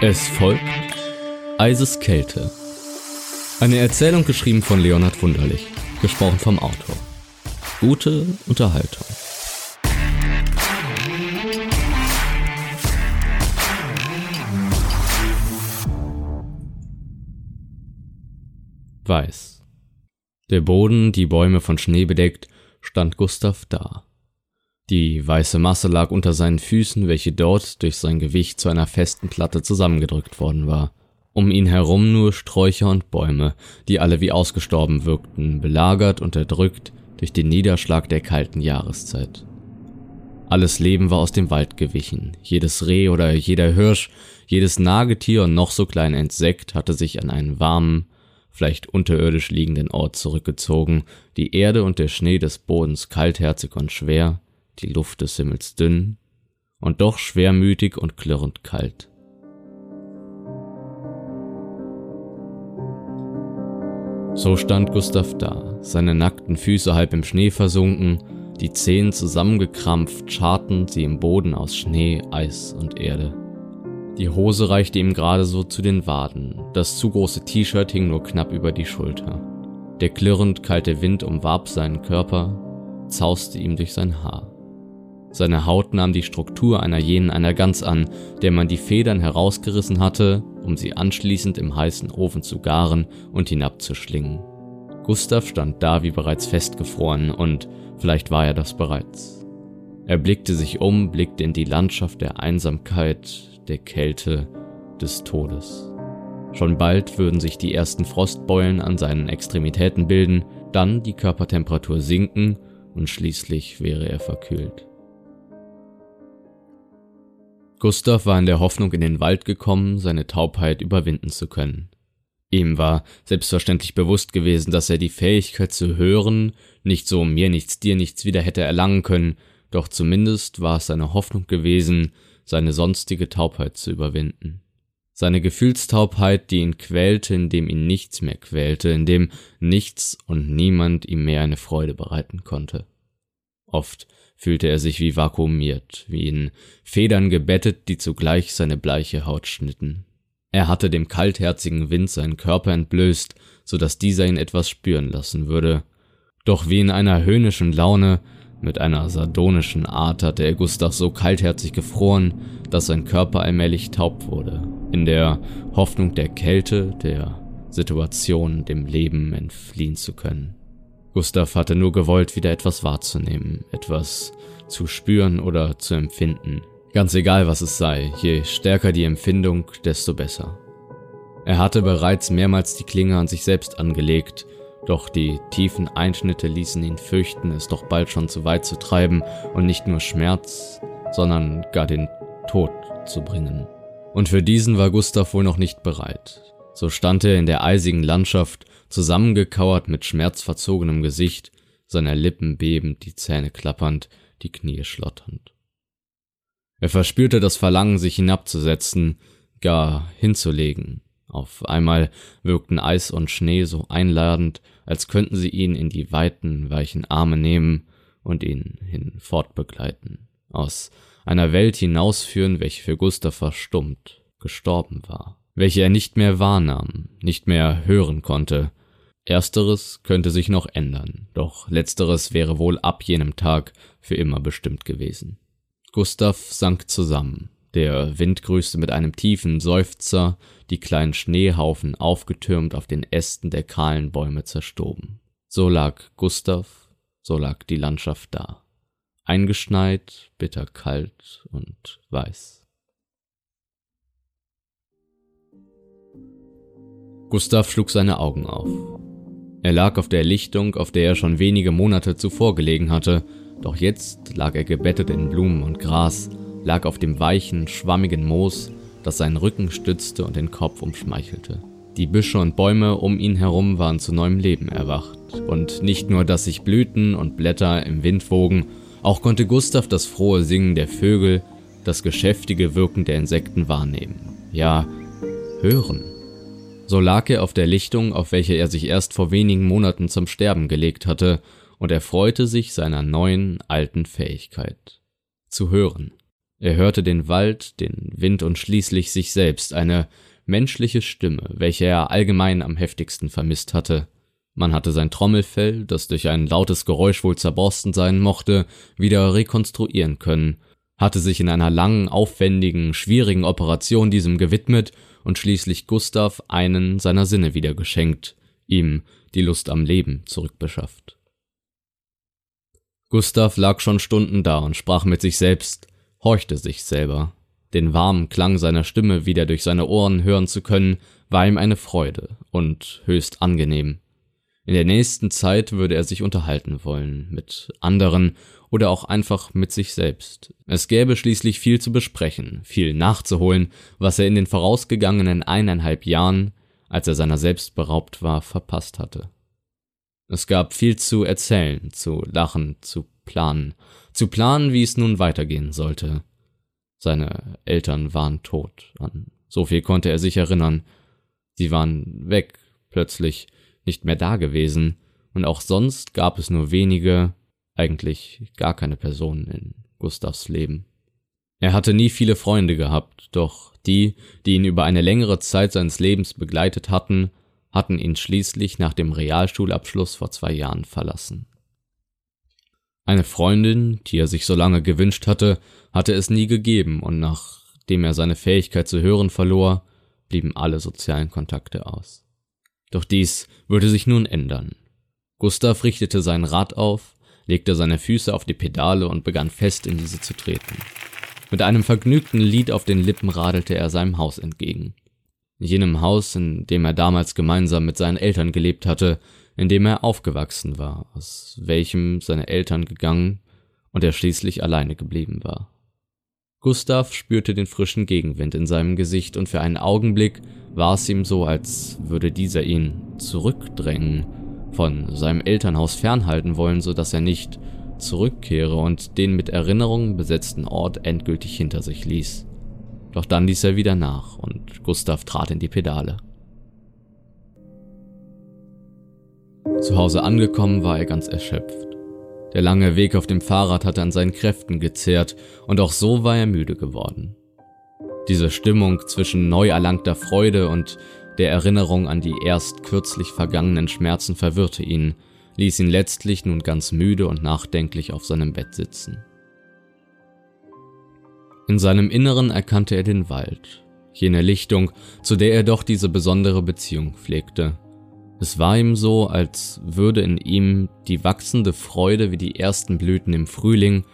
Es folgt Eiseskälte. Eine Erzählung geschrieben von Leonhard Wunderlich, gesprochen vom Autor. Gute Unterhaltung. Weiß. Der Boden, die Bäume von Schnee bedeckt, stand Gustav da. Die weiße Masse lag unter seinen Füßen, welche dort durch sein Gewicht zu einer festen Platte zusammengedrückt worden war. Um ihn herum nur Sträucher und Bäume, die alle wie ausgestorben wirkten, belagert und erdrückt durch den Niederschlag der kalten Jahreszeit. Alles Leben war aus dem Wald gewichen, jedes Reh oder jeder Hirsch, jedes Nagetier und noch so klein Insekt hatte sich an einen warmen, vielleicht unterirdisch liegenden Ort zurückgezogen, die Erde und der Schnee des Bodens kaltherzig und schwer, die Luft des Himmels dünn und doch schwermütig und klirrend kalt. So stand Gustav da, seine nackten Füße halb im Schnee versunken, die Zehen zusammengekrampft, scharten sie im Boden aus Schnee, Eis und Erde. Die Hose reichte ihm gerade so zu den Waden, das zu große T-Shirt hing nur knapp über die Schulter. Der klirrend kalte Wind umwarb seinen Körper, zauste ihm durch sein Haar. Seine Haut nahm die Struktur einer jenen einer Gans an, der man die Federn herausgerissen hatte, um sie anschließend im heißen Ofen zu garen und hinabzuschlingen. Gustav stand da wie bereits festgefroren und vielleicht war er das bereits. Er blickte sich um, blickte in die Landschaft der Einsamkeit, der Kälte, des Todes. Schon bald würden sich die ersten Frostbeulen an seinen Extremitäten bilden, dann die Körpertemperatur sinken und schließlich wäre er verkühlt. Gustav war in der Hoffnung in den Wald gekommen, seine Taubheit überwinden zu können. Ihm war selbstverständlich bewusst gewesen, dass er die Fähigkeit zu hören nicht so mir nichts, dir nichts wieder hätte erlangen können, doch zumindest war es seine Hoffnung gewesen, seine sonstige Taubheit zu überwinden. Seine Gefühlstaubheit, die ihn quälte, indem ihn nichts mehr quälte, indem nichts und niemand ihm mehr eine Freude bereiten konnte. Oft fühlte er sich wie vakuumiert, wie in Federn gebettet, die zugleich seine bleiche Haut schnitten. Er hatte dem kaltherzigen Wind seinen Körper entblößt, so dass dieser ihn etwas spüren lassen würde. Doch wie in einer höhnischen Laune, mit einer sardonischen Art hatte er Gustav so kaltherzig gefroren, dass sein Körper allmählich taub wurde, in der Hoffnung der Kälte, der Situation, dem Leben entfliehen zu können. Gustav hatte nur gewollt, wieder etwas wahrzunehmen, etwas zu spüren oder zu empfinden. Ganz egal, was es sei, je stärker die Empfindung, desto besser. Er hatte bereits mehrmals die Klinge an sich selbst angelegt, doch die tiefen Einschnitte ließen ihn fürchten, es doch bald schon zu weit zu treiben und nicht nur Schmerz, sondern gar den Tod zu bringen. Und für diesen war Gustav wohl noch nicht bereit. So stand er in der eisigen Landschaft zusammengekauert mit schmerzverzogenem Gesicht, seiner Lippen bebend, die Zähne klappernd, die Knie schlotternd. Er verspürte das Verlangen, sich hinabzusetzen, gar hinzulegen. Auf einmal wirkten Eis und Schnee so einladend, als könnten sie ihn in die weiten, weichen Arme nehmen und ihn hinfortbegleiten, aus einer Welt hinausführen, welche für Gustav verstummt, gestorben war, welche er nicht mehr wahrnahm, nicht mehr hören konnte, Ersteres könnte sich noch ändern, doch letzteres wäre wohl ab jenem Tag für immer bestimmt gewesen. Gustav sank zusammen, der Wind grüßte mit einem tiefen Seufzer, die kleinen Schneehaufen aufgetürmt auf den Ästen der kahlen Bäume zerstoben. So lag Gustav, so lag die Landschaft da, eingeschneit, bitterkalt und weiß. Gustav schlug seine Augen auf. Er lag auf der Lichtung, auf der er schon wenige Monate zuvor gelegen hatte, doch jetzt lag er gebettet in Blumen und Gras, lag auf dem weichen, schwammigen Moos, das seinen Rücken stützte und den Kopf umschmeichelte. Die Büsche und Bäume um ihn herum waren zu neuem Leben erwacht, und nicht nur, dass sich Blüten und Blätter im Wind wogen, auch konnte Gustav das frohe Singen der Vögel, das geschäftige Wirken der Insekten wahrnehmen, ja, hören. So lag er auf der Lichtung, auf welche er sich erst vor wenigen Monaten zum Sterben gelegt hatte, und er freute sich seiner neuen, alten Fähigkeit. Zu hören. Er hörte den Wald, den Wind und schließlich sich selbst, eine menschliche Stimme, welche er allgemein am heftigsten vermisst hatte. Man hatte sein Trommelfell, das durch ein lautes Geräusch wohl zerborsten sein mochte, wieder rekonstruieren können, hatte sich in einer langen, aufwendigen, schwierigen Operation diesem gewidmet und schließlich Gustav einen seiner Sinne wieder geschenkt, ihm die Lust am Leben zurückbeschafft. Gustav lag schon Stunden da und sprach mit sich selbst, horchte sich selber. Den warmen Klang seiner Stimme wieder durch seine Ohren hören zu können, war ihm eine Freude und höchst angenehm. In der nächsten Zeit würde er sich unterhalten wollen, mit anderen oder auch einfach mit sich selbst. Es gäbe schließlich viel zu besprechen, viel nachzuholen, was er in den vorausgegangenen eineinhalb Jahren, als er seiner selbst beraubt war, verpasst hatte. Es gab viel zu erzählen, zu lachen, zu planen, zu planen, wie es nun weitergehen sollte. Seine Eltern waren tot, an so viel konnte er sich erinnern. Sie waren weg, plötzlich, nicht mehr da gewesen, und auch sonst gab es nur wenige, eigentlich gar keine Personen in Gustavs Leben. Er hatte nie viele Freunde gehabt, doch die, die ihn über eine längere Zeit seines Lebens begleitet hatten, hatten ihn schließlich nach dem Realschulabschluss vor zwei Jahren verlassen. Eine Freundin, die er sich so lange gewünscht hatte, hatte es nie gegeben, und nachdem er seine Fähigkeit zu hören verlor, blieben alle sozialen Kontakte aus. Doch dies würde sich nun ändern. Gustav richtete sein Rad auf, legte seine Füße auf die Pedale und begann fest in diese zu treten. Mit einem vergnügten Lied auf den Lippen radelte er seinem Haus entgegen. Jenem Haus, in dem er damals gemeinsam mit seinen Eltern gelebt hatte, in dem er aufgewachsen war, aus welchem seine Eltern gegangen und er schließlich alleine geblieben war. Gustav spürte den frischen Gegenwind in seinem Gesicht und für einen Augenblick war es ihm so, als würde dieser ihn zurückdrängen, von seinem Elternhaus fernhalten wollen, so dass er nicht zurückkehre und den mit Erinnerungen besetzten Ort endgültig hinter sich ließ. Doch dann ließ er wieder nach und Gustav trat in die Pedale. Zu Hause angekommen war er ganz erschöpft. Der lange Weg auf dem Fahrrad hatte an seinen Kräften gezehrt und auch so war er müde geworden. Diese Stimmung zwischen neu erlangter Freude und der Erinnerung an die erst kürzlich vergangenen Schmerzen verwirrte ihn, ließ ihn letztlich nun ganz müde und nachdenklich auf seinem Bett sitzen. In seinem Inneren erkannte er den Wald, jene Lichtung, zu der er doch diese besondere Beziehung pflegte, es war ihm so, als würde in ihm die wachsende Freude wie die ersten Blüten im Frühling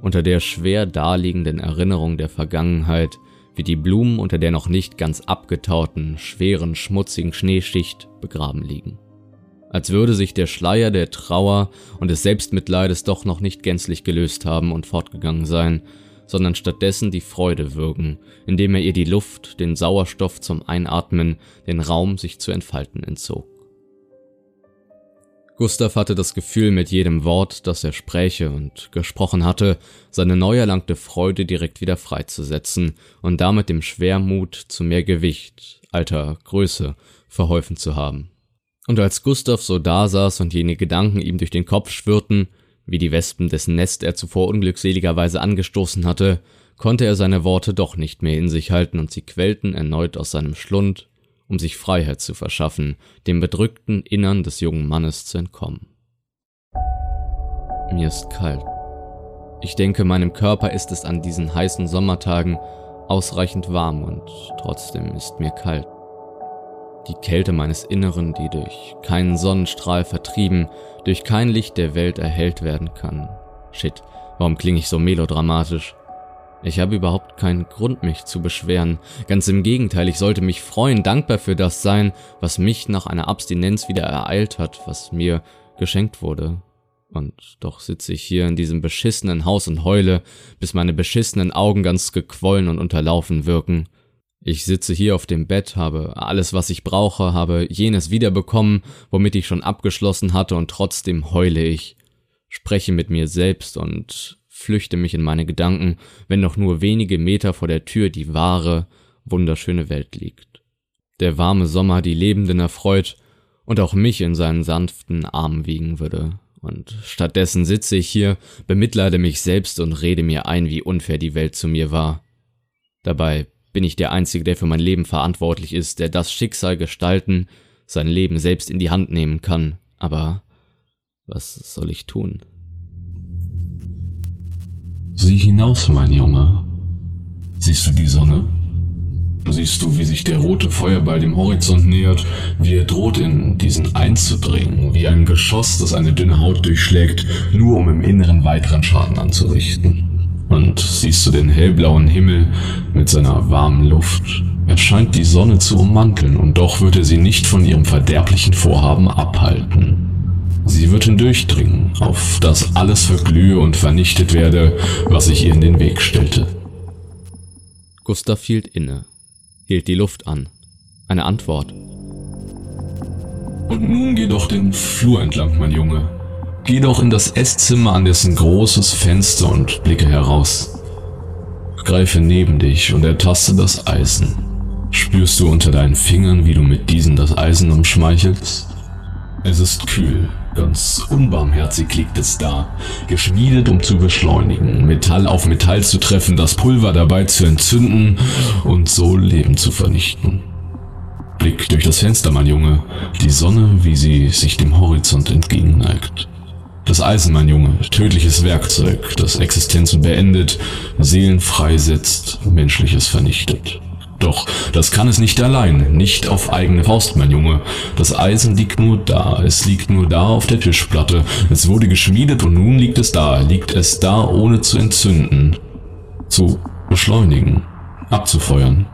unter der schwer daliegenden Erinnerung der Vergangenheit, wie die Blumen unter der noch nicht ganz abgetauten, schweren, schmutzigen Schneeschicht begraben liegen. Als würde sich der Schleier der Trauer und des Selbstmitleides doch noch nicht gänzlich gelöst haben und fortgegangen sein, sondern stattdessen die Freude wirken, indem er ihr die Luft, den Sauerstoff zum Einatmen, den Raum sich zu entfalten entzog. Gustav hatte das Gefühl, mit jedem Wort, das er spräche und gesprochen hatte, seine neu erlangte Freude direkt wieder freizusetzen und damit dem Schwermut zu mehr Gewicht, alter Größe, verholfen zu haben. Und als Gustav so dasaß und jene Gedanken ihm durch den Kopf schwirrten, wie die Wespen, dessen Nest er zuvor unglückseligerweise angestoßen hatte, konnte er seine Worte doch nicht mehr in sich halten und sie quellten erneut aus seinem Schlund um sich Freiheit zu verschaffen, dem bedrückten Innern des jungen Mannes zu entkommen. Mir ist kalt. Ich denke, meinem Körper ist es an diesen heißen Sommertagen ausreichend warm und trotzdem ist mir kalt. Die Kälte meines Inneren, die durch keinen Sonnenstrahl vertrieben, durch kein Licht der Welt erhellt werden kann. Shit, warum klinge ich so melodramatisch? Ich habe überhaupt keinen Grund, mich zu beschweren. Ganz im Gegenteil, ich sollte mich freuen, dankbar für das sein, was mich nach einer Abstinenz wieder ereilt hat, was mir geschenkt wurde. Und doch sitze ich hier in diesem beschissenen Haus und heule, bis meine beschissenen Augen ganz gequollen und unterlaufen wirken. Ich sitze hier auf dem Bett, habe alles, was ich brauche, habe jenes wiederbekommen, womit ich schon abgeschlossen hatte, und trotzdem heule ich, spreche mit mir selbst und flüchte mich in meine Gedanken, wenn noch nur wenige Meter vor der Tür die wahre, wunderschöne Welt liegt. Der warme Sommer die Lebenden erfreut und auch mich in seinen sanften Armen wiegen würde, Und stattdessen sitze ich hier, bemitleide mich selbst und rede mir ein, wie unfair die Welt zu mir war. Dabei bin ich der Einzige, der für mein Leben verantwortlich ist, der das Schicksal gestalten, sein Leben selbst in die Hand nehmen kann. Aber was soll ich tun? Sieh hinaus, mein Junge. Siehst du die Sonne? Siehst du, wie sich der rote Feuerball dem Horizont nähert, wie er droht, in diesen einzudringen, wie ein Geschoss, das eine dünne Haut durchschlägt, nur um im Inneren weiteren Schaden anzurichten. Und siehst du den hellblauen Himmel mit seiner warmen Luft? Er scheint die Sonne zu ummanteln, und doch wird er sie nicht von ihrem verderblichen Vorhaben abhalten. Sie wird hindurchdringen, auf das alles verglühe und vernichtet werde, was sich ihr in den Weg stellte. Gustav hielt inne hielt die Luft an. Eine Antwort. Und nun geh doch den Flur entlang, mein Junge. Geh doch in das Esszimmer an dessen großes Fenster und blicke heraus. Greife neben dich und ertaste das Eisen. Spürst du unter deinen Fingern, wie du mit diesen das Eisen umschmeichelst? Es ist kühl, Ganz unbarmherzig liegt es da, geschmiedet, um zu beschleunigen, Metall auf Metall zu treffen, das Pulver dabei zu entzünden und so Leben zu vernichten. Blick durch das Fenster, mein Junge, die Sonne, wie sie sich dem Horizont entgegenneigt. Das Eisen, mein Junge, tödliches Werkzeug, das Existenzen beendet, Seelen freisetzt, Menschliches vernichtet. Doch das kann es nicht allein, nicht auf eigene Faust, mein Junge. Das Eisen liegt nur da, es liegt nur da auf der Tischplatte. Es wurde geschmiedet und nun liegt es da, liegt es da, ohne zu entzünden, zu beschleunigen, abzufeuern.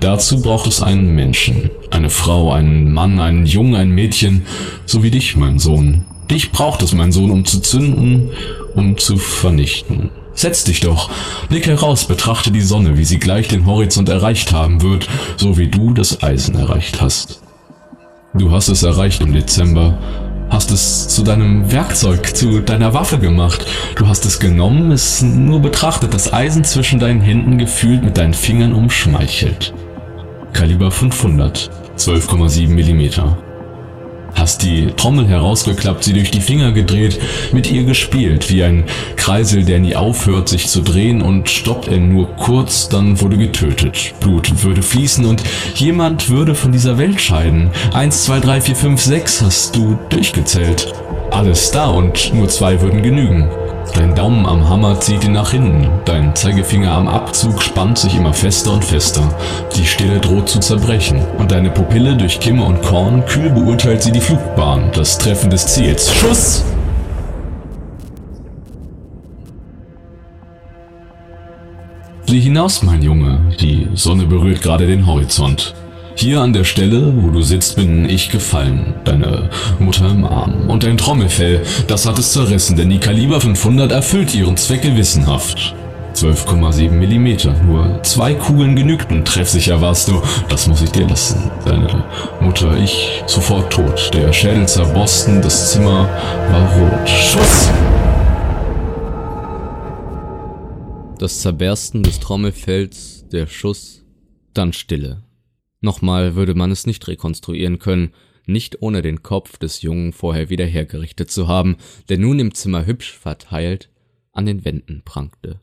Dazu braucht es einen Menschen, eine Frau, einen Mann, einen Jungen, ein Mädchen, so wie dich, mein Sohn. Dich braucht es, mein Sohn, um zu zünden, um zu vernichten. Setz dich doch. Blick heraus, betrachte die Sonne, wie sie gleich den Horizont erreicht haben wird, so wie du das Eisen erreicht hast. Du hast es erreicht im Dezember, hast es zu deinem Werkzeug, zu deiner Waffe gemacht. Du hast es genommen, es nur betrachtet, das Eisen zwischen deinen Händen gefühlt mit deinen Fingern umschmeichelt. Kaliber 500, 12,7 Millimeter hast die Trommel herausgeklappt, sie durch die Finger gedreht, mit ihr gespielt, wie ein Kreisel, der nie aufhört, sich zu drehen und stoppt er nur kurz, dann wurde getötet. Blut würde fließen und jemand würde von dieser Welt scheiden. Eins, zwei, drei, vier, fünf, sechs hast du durchgezählt. Alles da und nur zwei würden genügen. Dein Daumen am Hammer zieht ihn nach hinten, dein Zeigefinger am Abzug spannt sich immer fester und fester. Die Stille droht zu zerbrechen und deine Pupille durch Kimme und Korn kühl beurteilt sie die Flugbahn, das Treffen des Ziels. Schuss! Sieh hinaus, mein Junge, die Sonne berührt gerade den Horizont. Hier an der Stelle, wo du sitzt, bin ich gefallen, deine Mutter im Arm. Und dein Trommelfell, das hat es zerrissen, denn die Kaliber 500 erfüllt ihren Zweck gewissenhaft. 12,7 mm. Nur zwei Kugeln genügten. Treffsicher warst du. Das muss ich dir lassen. Deine Mutter, ich, sofort tot. Der Schädel zerborsten, das Zimmer war rot. Schuss! Das Zerbersten des Trommelfells, der Schuss, dann Stille. Nochmal würde man es nicht rekonstruieren können, nicht ohne den Kopf des Jungen vorher wieder hergerichtet zu haben, der nun im Zimmer hübsch verteilt an den Wänden prangte.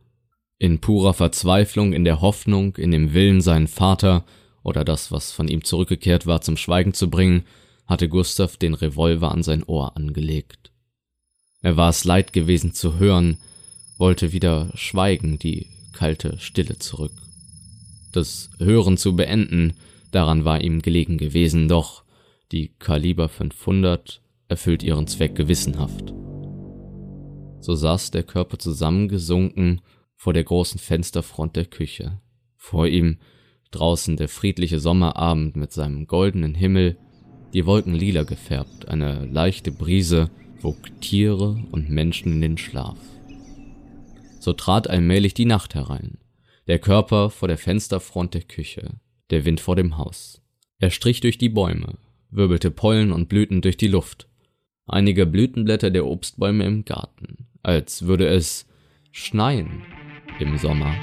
In purer Verzweiflung, in der Hoffnung, in dem Willen, seinen Vater oder das, was von ihm zurückgekehrt war, zum Schweigen zu bringen, hatte Gustav den Revolver an sein Ohr angelegt. Er war es leid gewesen zu hören, wollte wieder schweigen, die kalte Stille zurück. Das Hören zu beenden, Daran war ihm gelegen gewesen, doch die Kaliber 500 erfüllt ihren Zweck gewissenhaft. So saß der Körper zusammengesunken vor der großen Fensterfront der Küche. Vor ihm draußen der friedliche Sommerabend mit seinem goldenen Himmel, die Wolken lila gefärbt, eine leichte Brise wog Tiere und Menschen in den Schlaf. So trat allmählich die Nacht herein, der Körper vor der Fensterfront der Küche der Wind vor dem Haus. Er strich durch die Bäume, wirbelte Pollen und Blüten durch die Luft, einige Blütenblätter der Obstbäume im Garten, als würde es schneien im Sommer.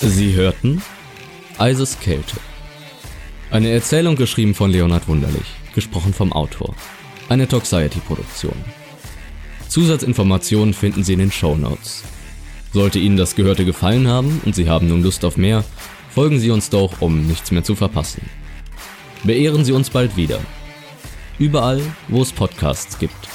Sie hörten Eiseskälte. Eine Erzählung geschrieben von Leonhard Wunderlich, gesprochen vom Autor. Eine Toxiety-Produktion. Zusatzinformationen finden Sie in den Show Notes. Sollte Ihnen das Gehörte gefallen haben und Sie haben nun Lust auf mehr, folgen Sie uns doch, um nichts mehr zu verpassen. Beehren Sie uns bald wieder. Überall, wo es Podcasts gibt.